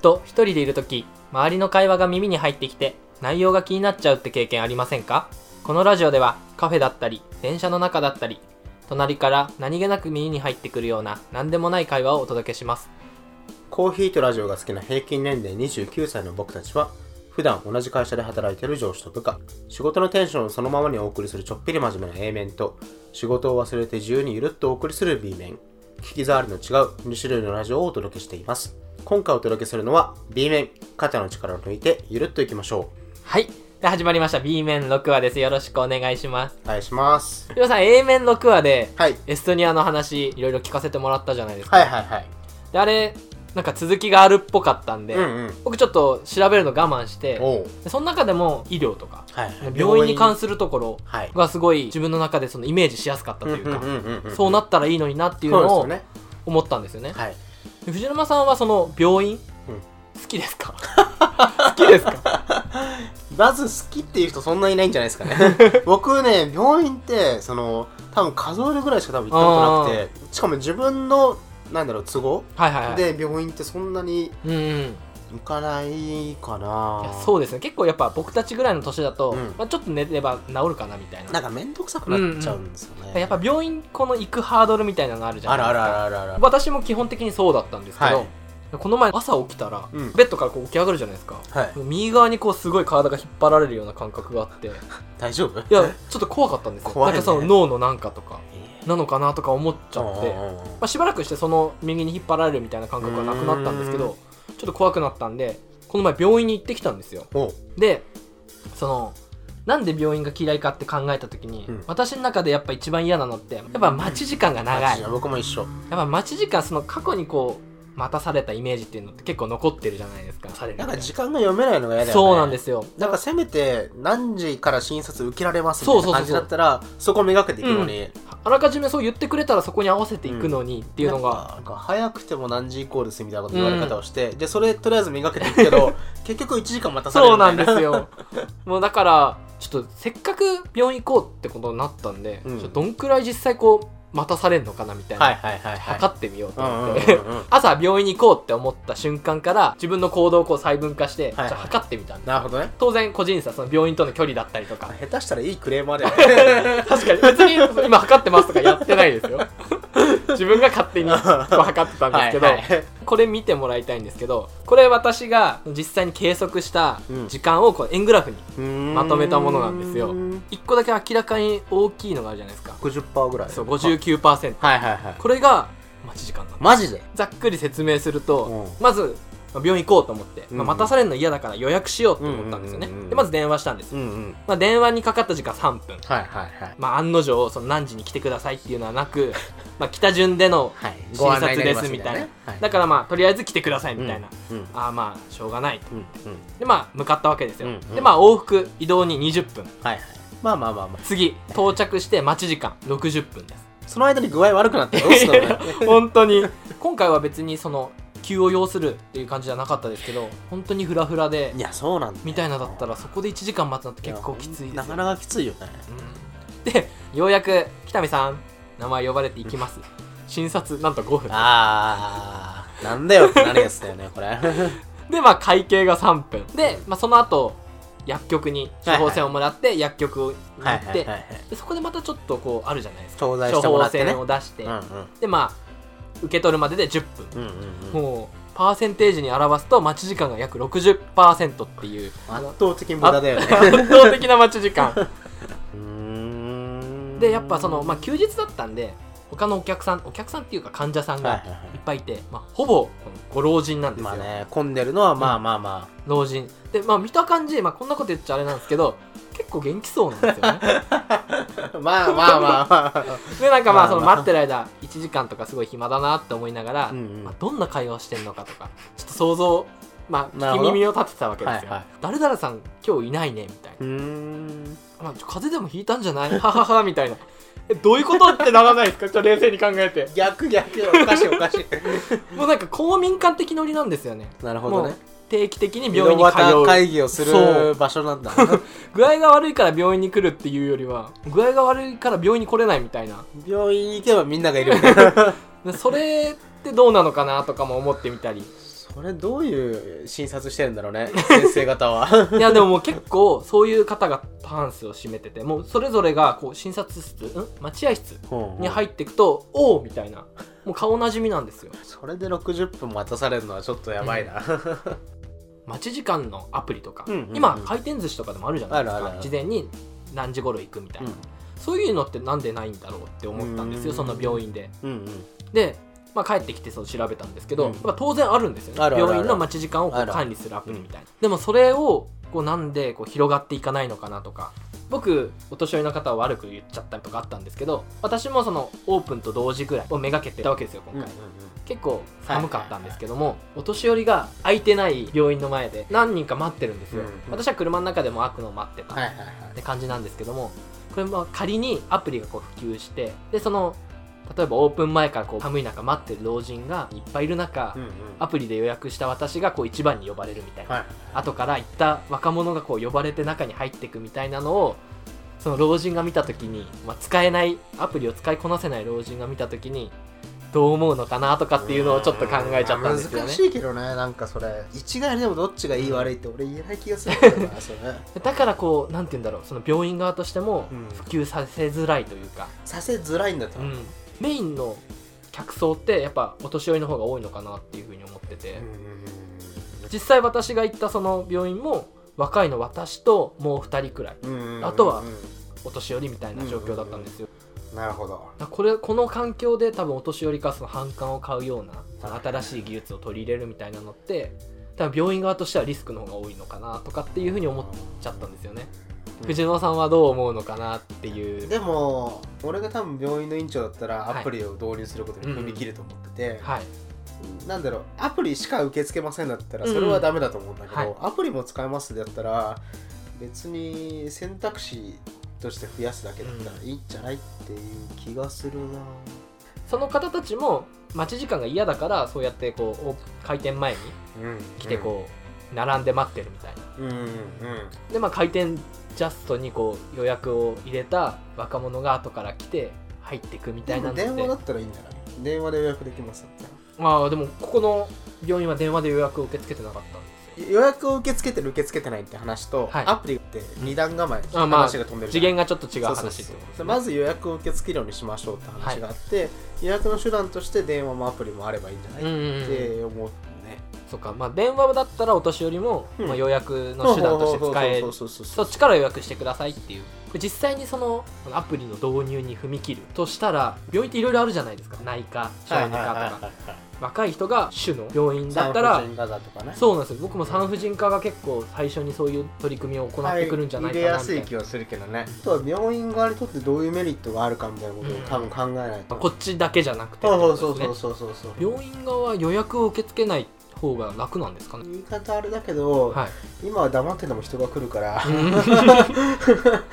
と一人でいる時周りの会話が耳に入ってきて内容が気になっちゃうって経験ありませんか？このラジオではカフェだったり電車の中だったり隣から何気なく耳に入ってくるような何でもない会話をお届けします。コーヒーとラジオが好きな平均年齢29歳の僕たちは普段同じ会社で働いている上司と部下仕事のテンションをそのままにお送りするちょっぴり真面目な A 面と仕事を忘れて自由にゆるっとお送りする B 面。聞き障りの違う2種類のラジオをお届けしています。今回お届けするのは B 面肩の力を抜いてゆるっといきましょはい。で始まりました。B 面6話です。よろしくお願いします。うお願いします。りょうさん A 面6話ではい。エストニアの話いろいろ聞かせてもらったじゃないですか、はいはいはい。であれなんか続きがあるっぽかったんで、うんうん。僕ちょっと調べるの我慢してその中でも医療とかはいはい。病院に関するところはいがすごい自分の中でそのイメージしやすかったというか、そうなったらいいのになっていうのを思ったんですよね。はい。で藤沼さんはその病院、うん。好きですか？好きですか？まず好きっていう人そんないないんじゃないですかね。僕ね病院ってその多分数えるぐらいしか多分行ったことなくてしかも自分のなんだろう都合はいはいはい。で病院ってそんなにうんうん行かないかなそうですね。結構やっぱ僕たちぐらいの年だと、うん。まあ、ちょっと寝れば治るかなみたいな。なんか面倒くさくなっちゃうんですよね、やっぱ病院この行くハードルみたいなのあるじゃないですか。あるあるあるある私も基本的にそうだったんですけど、はい。この前朝起きたら、うん。ベッドからこう起き上がるじゃないですか。はい。右側にこうすごい体が引っ張られるような感覚があって。い大丈夫？やちょっと怖かったんですよ。怖いね。なんかその脳のなんかとかえなのかなとか思っちゃって、ーまあ、しばらくしてその右に引っ張られるみたいな感覚がなくなったんですけどちょっと怖くなったんでこの前病院に行ってきたんですよ。でそのなんで病院が嫌いかって考えた時に、うん。私の中でやっぱ一番嫌なのってやっぱ待ち時間が長い。やっ僕も一緒。ぱ待ち時間その過去にこう待たされたイメージっていうのって結構残ってるじゃないですかなんか時間が読めないのが嫌だよね。そうなんですよ。なんかせめて何時から診察受けられますみたいな感じだったらそこめがけていくのに、あらかじめそう言ってくれたらそこに合わせていくのにっていうのが、なんかなんか早くても何時以降ですみたいなこと言われ方をして、でそれとりあえず磨けていくけど 結局1時間待たされるそうなんですよ。もうだからちょっとせっかく病院行こうってことになったんで、うん。どんくらい実際こう待たされるのかなみたいな、はいはいはいはい。測ってみようとうんうんうん思って、うん。朝病院に行こうって思った瞬間から自分の行動をこう細分化して、はいじゃあ測ってみたんなるほどね。当然個人差その病院との距離だったりとか。下手したらいいクレーマーだよね。確かに。別に今測ってますとかやってないですよ 自分が勝手に測ってたんですけど、はいはい。これ見てもらいたいんですけどこれ私が実際に計測したうん。時間をこう円グラフにまとめたものなんですよ。1個だけ明らかに大きいのがあるじゃないですか。60%ぐらい。そう59%はいはいはい。これが待ち時間なんです。マジで？ざっくり説明すると、うん。まずまあ病院行こうと思って、うんまあ、待たされるの嫌だから予約しようと思ったんですよね、でまず電話したんです、うんうん。まあ、電話にかかった時間3分。はいはいはい。まあ、案の定その何時に来てくださいっていうのはなく、まあ、来た順でのはい。診察ですみたいな、だからまあとりあえず来てくださいみたいな、うんうん。ああまあしょうがないと。うんうん。でまあ向かったわけですよ、うんうん。でまあ往復移動に20分。はいはい。まあまあまあまあ。次到着して待ち時間60分です。その間に具合悪くなってどうすんのね 本当に。今回は別にその急を要するっていう感じじゃなかったですけど本当にフラフラでいやそうなんだよ。みたいなだったらそこで1時間待つのって結構きついですよなかなかきついよね。うん。でようやく北見さん名前呼ばれていきます。診察なんと5分。あーなんだよってなるやつだよねこれ。でまあ会計が3分。で、まあ、その後薬局に処方箋をもらって薬局に行ってそこでまたちょっとこうあるじゃないですか。処方箋を出して、うんうん。でまあ受け取るまでで10分、うんうんうん。もうパーセンテージに表すと待ち時間が約60%っていう。圧倒的無駄だよね。圧倒的な待ち時間。でやっぱその、まあ、休日だったんで他のお客さんお客さんっていうか患者さんがはいっぱいいて、まあ、ほぼご老人なんですよ、まあね混んでるのはまあまあま老人。でまあ見た感じ、まあ、こんなこと言っちゃあれなんですけど結構元気そうなんですよね。あ まあまあまあまあ。でなんかまあその待ってる間1時間とかすごい暇だなって思いながら、うんうん。まあ、どんな会話をしてんのかとかちょっと想像まあ聞き耳を立ててたわけですよ、はいはい。誰々さん今日いないねみたいな、まあ、風邪でもひいたんじゃない？はははみたいな。えどういうことってならないですか？ちょっと冷静に考えて。逆逆。おかしいおかしい。もうなんか公民館的ノリなんですよね。なるほどね定期的に井病院に通う。会議をする場所なんだ。具合が悪いから病院に来るっていうよりは具合が悪いから病院に来れないみたいな。病院に行けばみんながいるみたいな。で それってどうなのかなとかも思ってみたり。それどういう診察してるんだろうね先生方は。いやでももう結構そういう方が過半数を占めててもうそれぞれがこう診察室ん？待合室に入っていくと「おお!」みたいな。もう顔なじみなんですよ。それで60分待たされるのはちょっとやばいな、待ち時間のアプリとか、うんうんうん今回転寿司とかでもあるじゃないですか。事前に何時頃行くみたいな、そういうのってなんでないんだろうって思ったんですようんその病院で。うんうん。で、まあ、帰ってきてそう調べたんですけど、うん。当然あるんですよね。病院の待ち時間を管理するアプリみたいな。でもそれをこうなんでこう広がっていかないのかなとか僕お年寄りの方を悪く言っちゃったりとかあったんですけど私もそのオープンと同時ぐらいをめがけてたわけですよ今回、結構寒かったんですけども、お年寄りが空いてない病院の前で何人か待ってるんですよ、うんうん。私は車の中でも開くのを待ってたはいはいはい。って感じなんですけどもこれまあ仮にアプリがこう普及してでその例えばオープン前からこう寒い中待ってる老人がいっぱいいる中、うんうん。アプリで予約した私がこう一番に呼ばれるみたいな、はい。後から行った若者がこう呼ばれて中に入っていくみたいなのをその老人が見た時に、まあ、使えないアプリを使いこなせない老人が見た時にどう思うのかなとかっていうのをちょっと考えちゃったんですよね。難しいけどねなんかそれ一概にでもどっちがいい悪いって俺言えない気がするんだよなそれ。だからこうなんて言うんだろうその病院側としてもうん。普及させづらいというか、させづらいんだと。思う、うん、メインの客層ってやっぱお年寄りの方が多いのかなっていうふうに思ってて、実際私が行ったその病院も若いの私ともう2人くらい。あとはお年寄りみたいな状況だったんですよ、なるほど。これこの環境で多分お年寄りかその反感を買うような新しい技術を取り入れるみたいなのって多分病院側としてはリスクの方が多いのかなとかっていうふうに思っちゃったんですよね、うん藤野さんはどう思うのかなっていう。でも俺が多分病院の院長だったらはい。アプリを導入することに踏み切ると思ってて、はい。なんだろうアプリしか受け付けませんだったらそれはダメだと思うんだけど、うんはい。アプリも使えますだったら別に選択肢として増やすだけだったらいいんじゃないっていう気がするな、その方たちも待ち時間が嫌だからそうやってこうお開店前にうん、来てこう並んで待ってるみたいな。うんうんうんでまあ開店ジャストにこう予約を入れた若者が後から来て入ってくみたでいなのっても電話だったらいいんじゃない？電話で予約できますだったらまあでもここの病院は電話で予約を受け付けてなかったんですよ。予約を受け付けてる受け付けてないって話と、はい。アプリって二段構えあまあ話が飛んでる次元がちょっと違う話ってことまず予約を受け付けるようにしましょうって話があって、予約の手段として電話もアプリもあればいいんじゃない、って思うねそっか。まあ電話だったらお年寄りも、うん。まあ、予約の手段として使える。そっちから予約してくださいっていう実際にそのアプリの導入に踏み切るとしたら病院っていろいろあるじゃないですか内科小児科とか若い人が主の病院だったら産婦人科だとかねそうなんですよ僕も産婦人科が結構最初にそういう取り組みを行ってくるんじゃないか入れなみたいな、やすい気はするけどねあとは病院側にとってどういうメリットがあるかみたいなことを多分考えないと、こっちだけじゃなくてってそうそうそうそうそうそう病院側は予約を受け付けない方が楽なんですかね？言い方あれだけど、はい。今は黙ってても人が来るから、うん。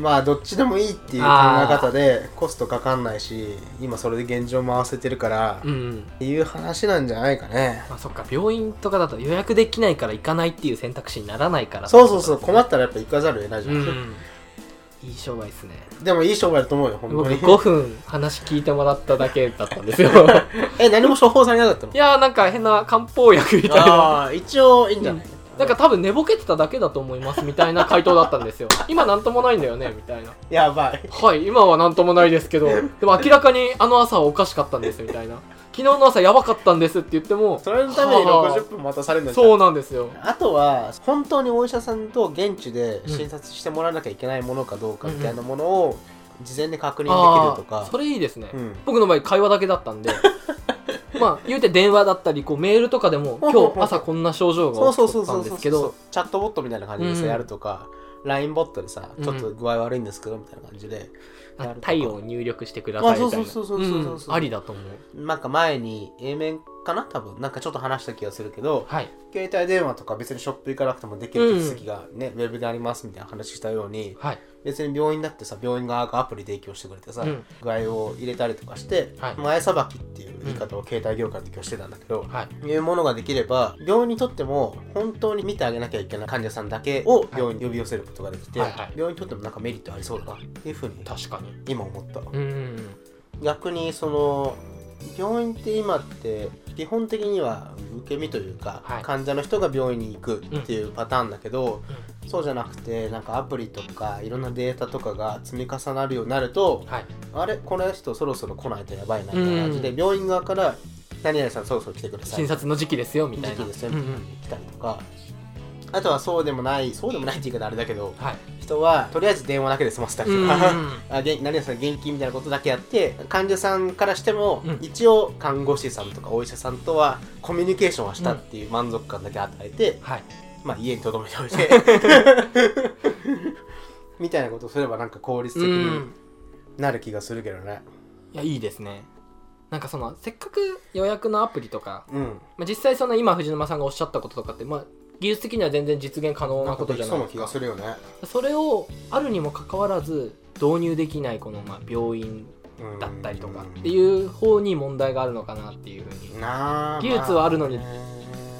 まあどっちでもいいっていう考え方でコストかかんないし今それで現状回せてるから、っうん。ていう話なんじゃないかね。まあそっか病院とかだと予約できないから行かないっていう選択肢にならないからそうそうそう困ったらやっぱ行かざるを得ないじゃん、うんいい商売ですね。でもいい商売だと思うよ本当僕に5分話聞いてもらっただけだったんですよ。え何も処方されなかったの？いやーなんか変な漢方薬みたいな。ああ一応いいんじゃない、なんか多分寝ぼけてただけだと思いますみたいな回答だったんですよ。今なんともないんだよねみたいな。やばい。はい今はなんともないですけどでも明らかにあの朝はおかしかったんですみたいな昨日の朝やばかったんですって言ってもそれのためにはあ。60分待たされるんだそうなんですよ。あとは本当にお医者さんと現地で診察してもらわなきゃいけないものかどうかみたいなものを事前に確認できるとか。それいいですね、うん。僕の場合会話だけだったんで。まあ言うて電話だったりこうメールとかでも 今日朝こんな症状が起こったんですけど。チャットボットみたいな感じでさ、うん。やるとか LINE ボットでさうん。ちょっと具合悪いんですけどみたいな感じで体温を入力してくださいみたいな。あそうそうそうそうそうそう。うんありだと思う。なんか前に A 面かな？多分。なんかちょっと話した気がするけどはい。携帯電話とか別にショップ行かなくてもできる手続きがね、ウェブでありますみたいな話したようにはい。別に病院だってさ病院側がアプリ提供してくれてさ、うん。具合を入れたりとかして、はい。前さばきっていう言い方を携帯業界で今日してたんだけど、はい。いうものができれば病院にとっても本当に見てあげなきゃいけない患者さんだけを病院に呼び寄せることができて、はいはい。病院にとってもなんかメリットありそうだなっていうふうに確かに今思ったうん。逆にその病院って今って基本的には受け身というか、はい。患者の人が病院に行くっていうパターンだけど、そうじゃなくてなんかアプリとかいろんなデータとかが積み重なるようになるとはい。あれ？この人そろそろ来ないとやばいなみたいな感じで、うん病院側から何々さんそろそろ来てください。診察の時期ですよみたいな。時期ですようんうん。みたいな来たりとか、あとはそうでもないそうでもないって言い方あれだけどはい。人はとりあえず電話だけで済ませたりうんとか、うん。あげ何々さん元気みたいなことだけやって患者さんからしても、うん。一応看護師さんとかお医者さんとはコミュニケーションはしたっていう満足感だけ与えて、はい。まあ家に留めておいて みたいなことをすればなんか効率う的にん。なる気がするけどね。いやいいですね。なんかそのせっかく予約のアプリとか、うん。まあ、実際その今藤沼さんがおっしゃったこととかって、まあ、技術的には全然実現可能なことじゃないですか。がするよね。それをあるにもかかわらず導入できないこのまあ病院うんだったりとかっていう方に問題があるのかなっていうふうに。技術はあるのに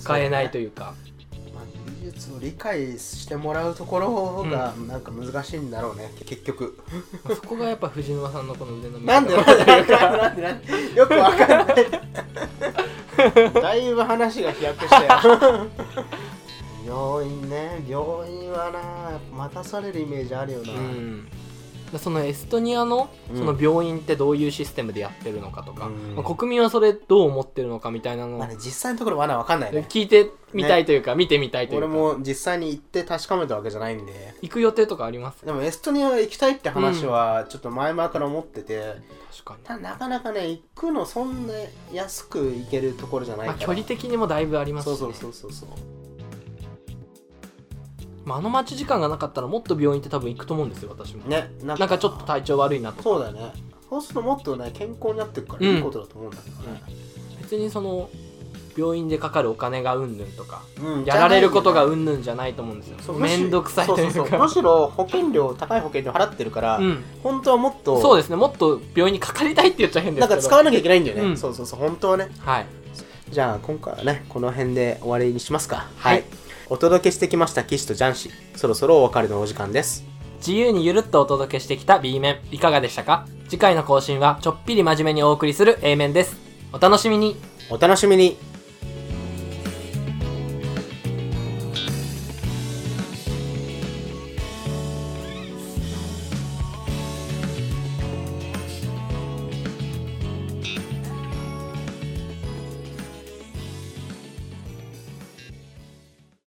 使えないとそういうか。ねまあ技術を理解してもらうところがなんか難しいんだろうね、結局。まあそこがやっぱ藤沼さんのこの腕の見なんでなんでなんでなんでなんで。よくわかんない。だいぶ話が飛躍したよ病院ね病院はな待たされるイメージあるよな、うん。でそのエストニアのうん。その病院ってどういうシステムでやってるのかとか、うん。まあ国民はそれどう思ってるのかみたいなのをまあね、実際のところまだわかんないね。聞いてみたいというか、見てみたいというか。俺も実際に行って確かめたわけじゃないんで。行く予定とかあります？でもエストニア行きたいって話はちょっと前々から思ってて、確かに、なかなかね行くのそんな安く行けるところじゃないまあ、から、距離的にもだいぶありますし、ね、そうそうそうそうそうまあ、あの待ち時間がなかったらもっと病院って多分行くと思うんですよ私も、ねななんかちょっと体調悪いなとか。そうだよね。そうするともっとね健康になっていくからうん。いいことだと思うんだけどね、別にその病院でかかるお金がうんぬんとかうんやられることがうんぬんじゃないと思うんですよ。そうめんどくさいというそうそうそう。かむしろ保険料高い保険料払ってるから、うん。本当はもっとそうですね。もっと病院にかかりたいって言っちゃ変ですけどなんか使わなきゃいけないんだよね、うん。そうそうそう。本当はね。はい。じゃあ今回はねこの辺で終わりにしますか。はいお届けしてきました騎士とジャンシそろそろお別れのお時間です。自由にゆるっとお届けしてきた B 面。いかがでしたか？次回の更新はちょっぴり真面目にお送りする A 面です。お楽しみに。お楽しみに